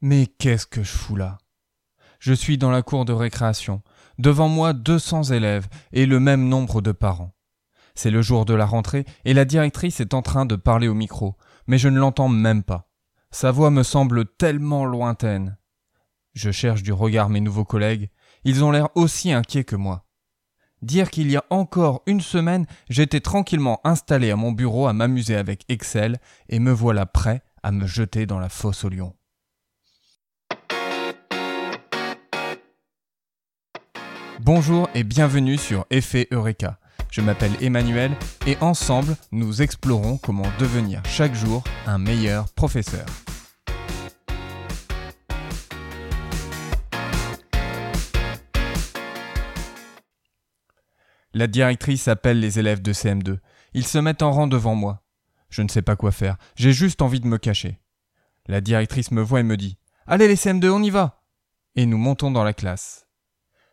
Mais qu'est-ce que je fous là? Je suis dans la cour de récréation, devant moi 200 élèves et le même nombre de parents. C'est le jour de la rentrée et la directrice est en train de parler au micro, mais je ne l'entends même pas. Sa voix me semble tellement lointaine. Je cherche du regard mes nouveaux collègues, ils ont l'air aussi inquiets que moi. Dire qu'il y a encore une semaine, j'étais tranquillement installé à mon bureau à m'amuser avec Excel, et me voilà prêt à me jeter dans la fosse au lion. Bonjour et bienvenue sur Effet Eureka. Je m'appelle Emmanuel et ensemble, nous explorons comment devenir chaque jour un meilleur professeur. La directrice appelle les élèves de CM2. Ils se mettent en rang devant moi. Je ne sais pas quoi faire, j'ai juste envie de me cacher. La directrice me voit et me dit Allez les CM2, on y va Et nous montons dans la classe.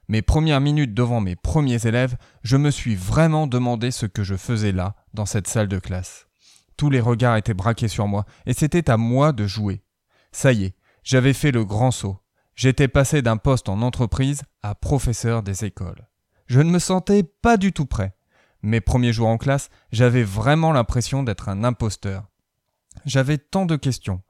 Mes premières minutes devant mes premiers élèves, je me suis vraiment demandé ce que je faisais là, dans cette salle de classe. Tous les regards étaient braqués sur moi, et c'était à moi de jouer. Ça y est, j'avais fait le grand saut. J'étais passé d'un poste en entreprise à professeur des écoles. Je ne me sentais pas du tout prêt. Mes premiers jours en classe, j'avais vraiment l'impression d'être un imposteur. J'avais tant de questions.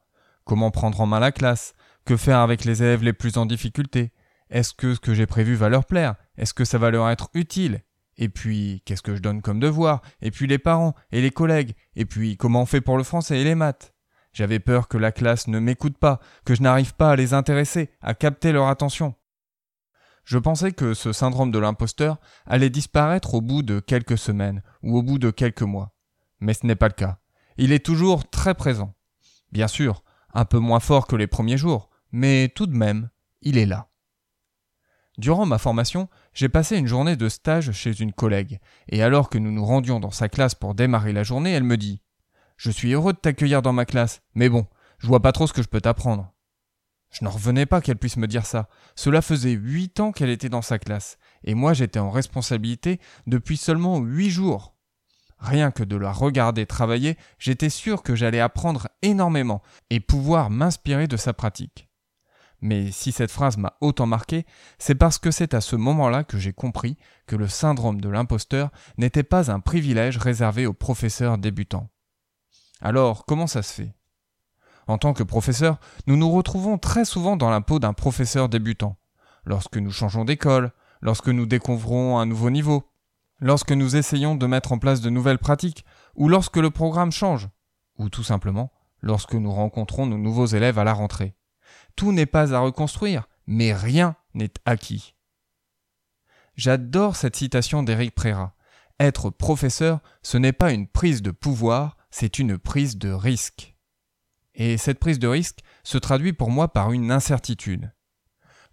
Comment prendre en main la classe? Que faire avec les élèves les plus en difficulté? Est-ce que ce que j'ai prévu va leur plaire? Est-ce que ça va leur être utile? Et puis, qu'est-ce que je donne comme devoir? Et puis les parents et les collègues? Et puis, comment on fait pour le français et les maths? J'avais peur que la classe ne m'écoute pas, que je n'arrive pas à les intéresser, à capter leur attention. Je pensais que ce syndrome de l'imposteur allait disparaître au bout de quelques semaines ou au bout de quelques mois. Mais ce n'est pas le cas. Il est toujours très présent. Bien sûr, un peu moins fort que les premiers jours, mais tout de même, il est là. Durant ma formation, j'ai passé une journée de stage chez une collègue, et alors que nous nous rendions dans sa classe pour démarrer la journée, elle me dit Je suis heureux de t'accueillir dans ma classe, mais bon, je vois pas trop ce que je peux t'apprendre. Je n'en revenais pas qu'elle puisse me dire ça. Cela faisait huit ans qu'elle était dans sa classe, et moi j'étais en responsabilité depuis seulement huit jours. Rien que de la regarder travailler, j'étais sûr que j'allais apprendre énormément et pouvoir m'inspirer de sa pratique. Mais si cette phrase m'a autant marqué, c'est parce que c'est à ce moment-là que j'ai compris que le syndrome de l'imposteur n'était pas un privilège réservé aux professeurs débutants. Alors, comment ça se fait? En tant que professeur, nous nous retrouvons très souvent dans la peau d'un professeur débutant. Lorsque nous changeons d'école, lorsque nous découvrons un nouveau niveau, lorsque nous essayons de mettre en place de nouvelles pratiques, ou lorsque le programme change, ou tout simplement lorsque nous rencontrons nos nouveaux élèves à la rentrée. Tout n'est pas à reconstruire, mais rien n'est acquis. J'adore cette citation d'Éric Préra. Être professeur, ce n'est pas une prise de pouvoir, c'est une prise de risque. Et cette prise de risque se traduit pour moi par une incertitude.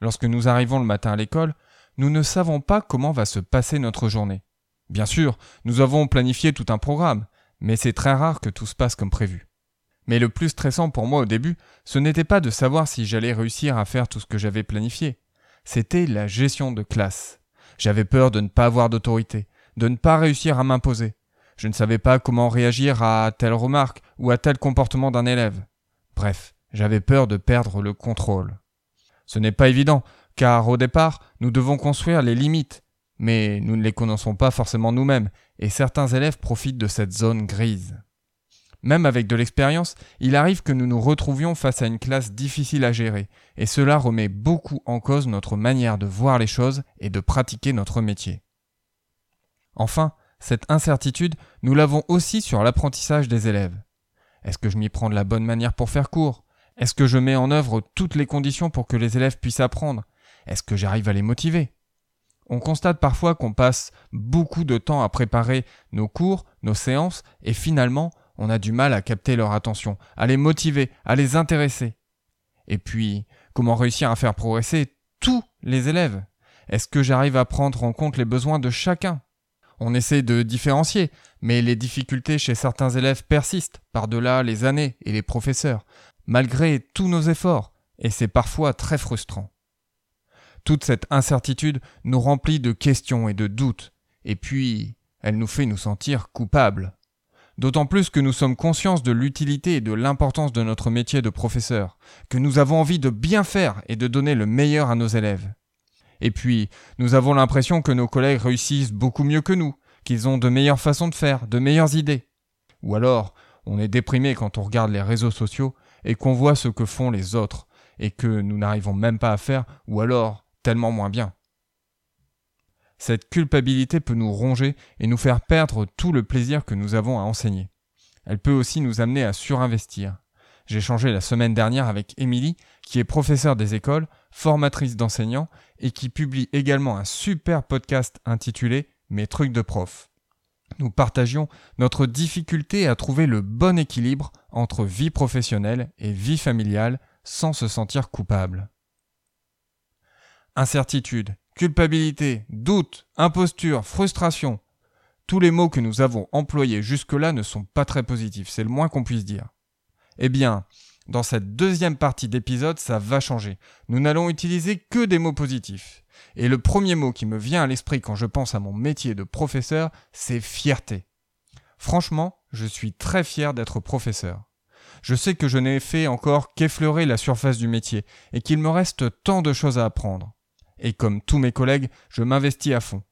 Lorsque nous arrivons le matin à l'école, nous ne savons pas comment va se passer notre journée. Bien sûr, nous avons planifié tout un programme, mais c'est très rare que tout se passe comme prévu. Mais le plus stressant pour moi au début, ce n'était pas de savoir si j'allais réussir à faire tout ce que j'avais planifié, c'était la gestion de classe. J'avais peur de ne pas avoir d'autorité, de ne pas réussir à m'imposer. Je ne savais pas comment réagir à telle remarque ou à tel comportement d'un élève. Bref, j'avais peur de perdre le contrôle. Ce n'est pas évident, car au départ, nous devons construire les limites, mais nous ne les connaissons pas forcément nous-mêmes, et certains élèves profitent de cette zone grise. Même avec de l'expérience, il arrive que nous nous retrouvions face à une classe difficile à gérer, et cela remet beaucoup en cause notre manière de voir les choses et de pratiquer notre métier. Enfin, cette incertitude, nous l'avons aussi sur l'apprentissage des élèves. Est-ce que je m'y prends de la bonne manière pour faire court Est-ce que je mets en œuvre toutes les conditions pour que les élèves puissent apprendre? Est-ce que j'arrive à les motiver? On constate parfois qu'on passe beaucoup de temps à préparer nos cours, nos séances, et finalement, on a du mal à capter leur attention, à les motiver, à les intéresser. Et puis, comment réussir à faire progresser tous les élèves? Est-ce que j'arrive à prendre en compte les besoins de chacun? On essaie de différencier, mais les difficultés chez certains élèves persistent par-delà les années et les professeurs, malgré tous nos efforts, et c'est parfois très frustrant. Toute cette incertitude nous remplit de questions et de doutes, et puis elle nous fait nous sentir coupables. D'autant plus que nous sommes conscients de l'utilité et de l'importance de notre métier de professeur, que nous avons envie de bien faire et de donner le meilleur à nos élèves. Et puis, nous avons l'impression que nos collègues réussissent beaucoup mieux que nous, qu'ils ont de meilleures façons de faire, de meilleures idées. Ou alors, on est déprimé quand on regarde les réseaux sociaux et qu'on voit ce que font les autres, et que nous n'arrivons même pas à faire, ou alors tellement moins bien. Cette culpabilité peut nous ronger et nous faire perdre tout le plaisir que nous avons à enseigner. Elle peut aussi nous amener à surinvestir. J'ai changé la semaine dernière avec Émilie, qui est professeure des écoles, formatrice d'enseignants et qui publie également un super podcast intitulé Mes trucs de prof. Nous partagions notre difficulté à trouver le bon équilibre entre vie professionnelle et vie familiale sans se sentir coupable. Incertitude, culpabilité, doute, imposture, frustration. Tous les mots que nous avons employés jusque-là ne sont pas très positifs, c'est le moins qu'on puisse dire. Eh bien, dans cette deuxième partie d'épisode, ça va changer. Nous n'allons utiliser que des mots positifs. Et le premier mot qui me vient à l'esprit quand je pense à mon métier de professeur, c'est fierté. Franchement, je suis très fier d'être professeur. Je sais que je n'ai fait encore qu'effleurer la surface du métier et qu'il me reste tant de choses à apprendre et comme tous mes collègues, je m'investis à fond.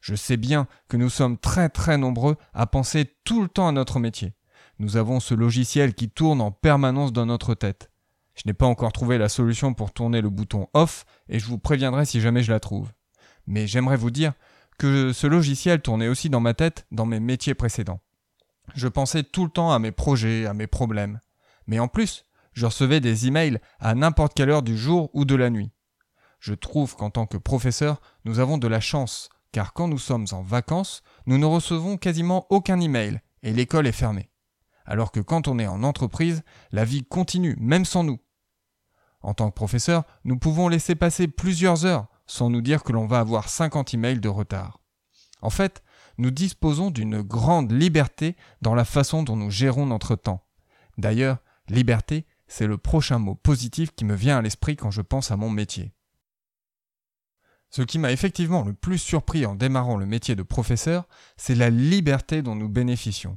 Je sais bien que nous sommes très très nombreux à penser tout le temps à notre métier. Nous avons ce logiciel qui tourne en permanence dans notre tête. Je n'ai pas encore trouvé la solution pour tourner le bouton off et je vous préviendrai si jamais je la trouve. Mais j'aimerais vous dire que ce logiciel tournait aussi dans ma tête dans mes métiers précédents. Je pensais tout le temps à mes projets, à mes problèmes. Mais en plus, je recevais des emails à n'importe quelle heure du jour ou de la nuit. Je trouve qu'en tant que professeur, nous avons de la chance, car quand nous sommes en vacances, nous ne recevons quasiment aucun email et l'école est fermée. Alors que quand on est en entreprise, la vie continue, même sans nous. En tant que professeur, nous pouvons laisser passer plusieurs heures sans nous dire que l'on va avoir 50 emails de retard. En fait, nous disposons d'une grande liberté dans la façon dont nous gérons notre temps. D'ailleurs, liberté, c'est le prochain mot positif qui me vient à l'esprit quand je pense à mon métier. Ce qui m'a effectivement le plus surpris en démarrant le métier de professeur, c'est la liberté dont nous bénéficions.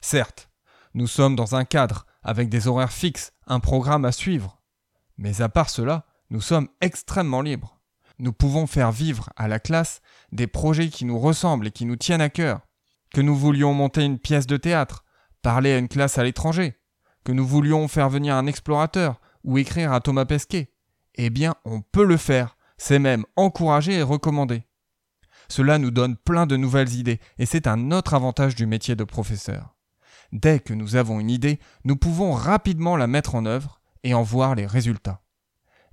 Certes, nous sommes dans un cadre, avec des horaires fixes, un programme à suivre. Mais à part cela, nous sommes extrêmement libres. Nous pouvons faire vivre à la classe des projets qui nous ressemblent et qui nous tiennent à cœur. Que nous voulions monter une pièce de théâtre, parler à une classe à l'étranger, que nous voulions faire venir un explorateur ou écrire à Thomas Pesquet. Eh bien, on peut le faire c'est même encouragé et recommandé. Cela nous donne plein de nouvelles idées, et c'est un autre avantage du métier de professeur. Dès que nous avons une idée, nous pouvons rapidement la mettre en œuvre et en voir les résultats.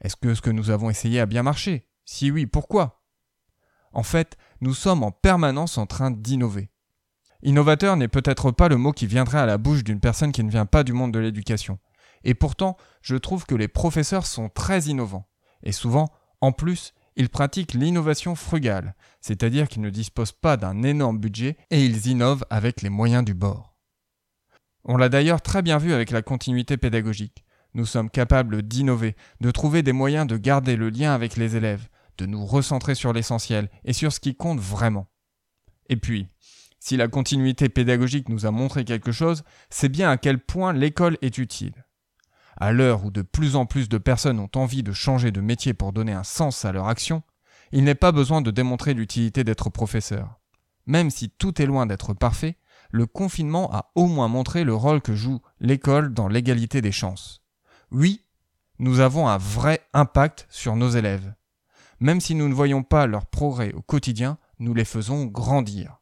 Est-ce que ce que nous avons essayé a bien marché? Si oui, pourquoi? En fait, nous sommes en permanence en train d'innover. Innovateur n'est peut-être pas le mot qui viendrait à la bouche d'une personne qui ne vient pas du monde de l'éducation. Et pourtant, je trouve que les professeurs sont très innovants, et souvent en plus, ils pratiquent l'innovation frugale, c'est-à-dire qu'ils ne disposent pas d'un énorme budget et ils innovent avec les moyens du bord. On l'a d'ailleurs très bien vu avec la continuité pédagogique. Nous sommes capables d'innover, de trouver des moyens de garder le lien avec les élèves, de nous recentrer sur l'essentiel et sur ce qui compte vraiment. Et puis, si la continuité pédagogique nous a montré quelque chose, c'est bien à quel point l'école est utile. À l'heure où de plus en plus de personnes ont envie de changer de métier pour donner un sens à leur action, il n'est pas besoin de démontrer l'utilité d'être professeur. Même si tout est loin d'être parfait, le confinement a au moins montré le rôle que joue l'école dans l'égalité des chances. Oui, nous avons un vrai impact sur nos élèves. Même si nous ne voyons pas leur progrès au quotidien, nous les faisons grandir.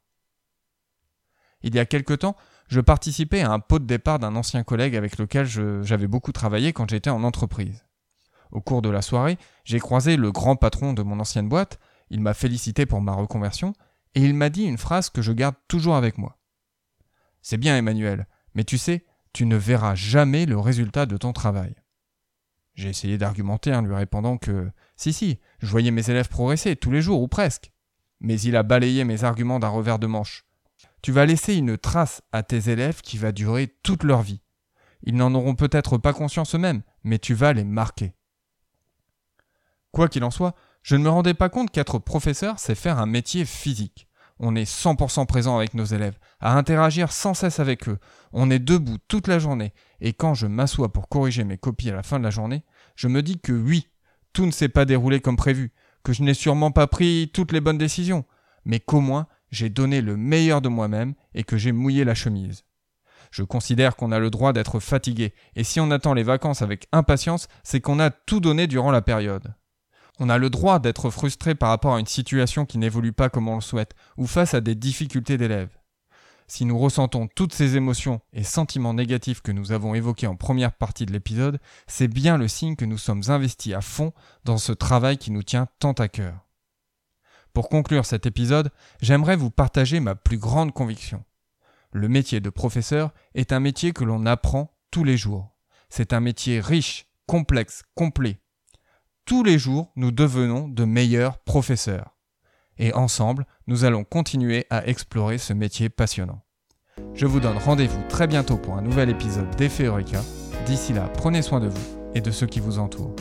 Il y a quelque temps, je participais à un pot de départ d'un ancien collègue avec lequel j'avais beaucoup travaillé quand j'étais en entreprise. Au cours de la soirée, j'ai croisé le grand patron de mon ancienne boîte, il m'a félicité pour ma reconversion, et il m'a dit une phrase que je garde toujours avec moi. C'est bien Emmanuel, mais tu sais, tu ne verras jamais le résultat de ton travail. J'ai essayé d'argumenter en lui répondant que si si, je voyais mes élèves progresser tous les jours ou presque. Mais il a balayé mes arguments d'un revers de manche. Tu vas laisser une trace à tes élèves qui va durer toute leur vie. Ils n'en auront peut-être pas conscience eux-mêmes, mais tu vas les marquer. Quoi qu'il en soit, je ne me rendais pas compte qu'être professeur, c'est faire un métier physique. On est 100% présent avec nos élèves, à interagir sans cesse avec eux. On est debout toute la journée. Et quand je m'assois pour corriger mes copies à la fin de la journée, je me dis que oui, tout ne s'est pas déroulé comme prévu, que je n'ai sûrement pas pris toutes les bonnes décisions, mais qu'au moins j'ai donné le meilleur de moi-même et que j'ai mouillé la chemise. Je considère qu'on a le droit d'être fatigué, et si on attend les vacances avec impatience, c'est qu'on a tout donné durant la période. On a le droit d'être frustré par rapport à une situation qui n'évolue pas comme on le souhaite, ou face à des difficultés d'élèves. Si nous ressentons toutes ces émotions et sentiments négatifs que nous avons évoqués en première partie de l'épisode, c'est bien le signe que nous sommes investis à fond dans ce travail qui nous tient tant à cœur. Pour conclure cet épisode, j'aimerais vous partager ma plus grande conviction. Le métier de professeur est un métier que l'on apprend tous les jours. C'est un métier riche, complexe, complet. Tous les jours, nous devenons de meilleurs professeurs. Et ensemble, nous allons continuer à explorer ce métier passionnant. Je vous donne rendez-vous très bientôt pour un nouvel épisode d'Effet. D'ici là, prenez soin de vous et de ceux qui vous entourent.